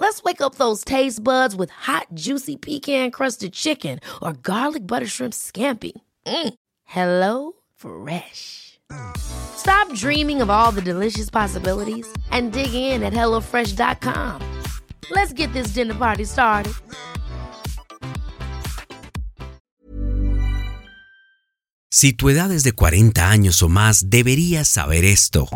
Let's wake up those taste buds with hot, juicy pecan crusted chicken or garlic butter shrimp scampi. Mm. Hello Fresh. Stop dreaming of all the delicious possibilities and dig in at HelloFresh.com. Let's get this dinner party started. Si tu edad es de 40 años o más, deberías saber esto.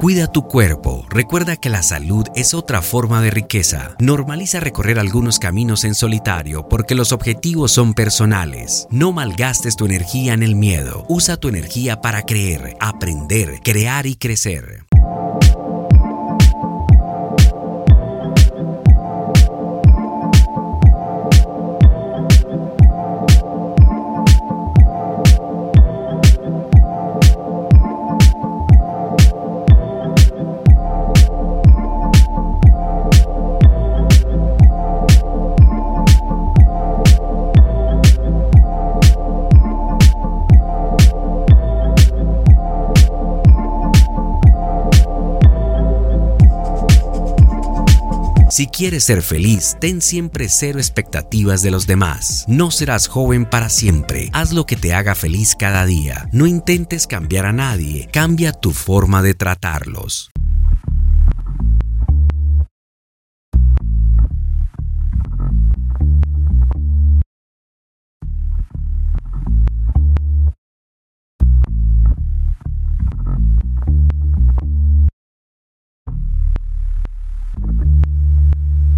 Cuida tu cuerpo. Recuerda que la salud es otra forma de riqueza. Normaliza recorrer algunos caminos en solitario porque los objetivos son personales. No malgastes tu energía en el miedo. Usa tu energía para creer, aprender, crear y crecer. Si quieres ser feliz, ten siempre cero expectativas de los demás. No serás joven para siempre. Haz lo que te haga feliz cada día. No intentes cambiar a nadie. Cambia tu forma de tratarlos.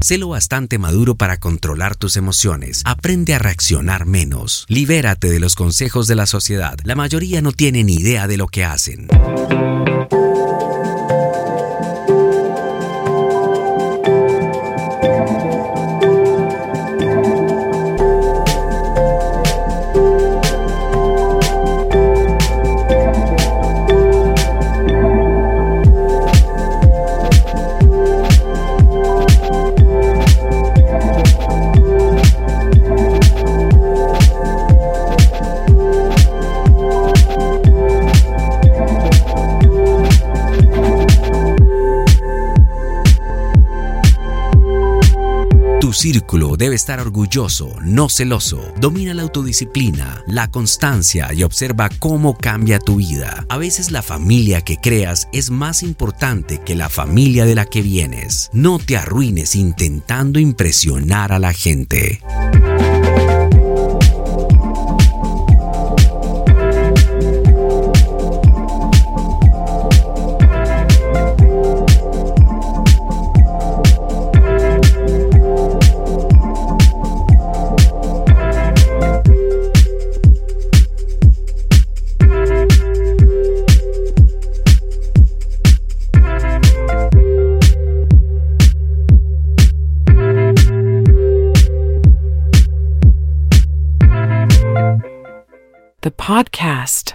Sé lo bastante maduro para controlar tus emociones. Aprende a reaccionar menos. Libérate de los consejos de la sociedad. La mayoría no tiene ni idea de lo que hacen. Tu círculo debe estar orgulloso, no celoso. Domina la autodisciplina, la constancia y observa cómo cambia tu vida. A veces la familia que creas es más importante que la familia de la que vienes. No te arruines intentando impresionar a la gente. Podcast.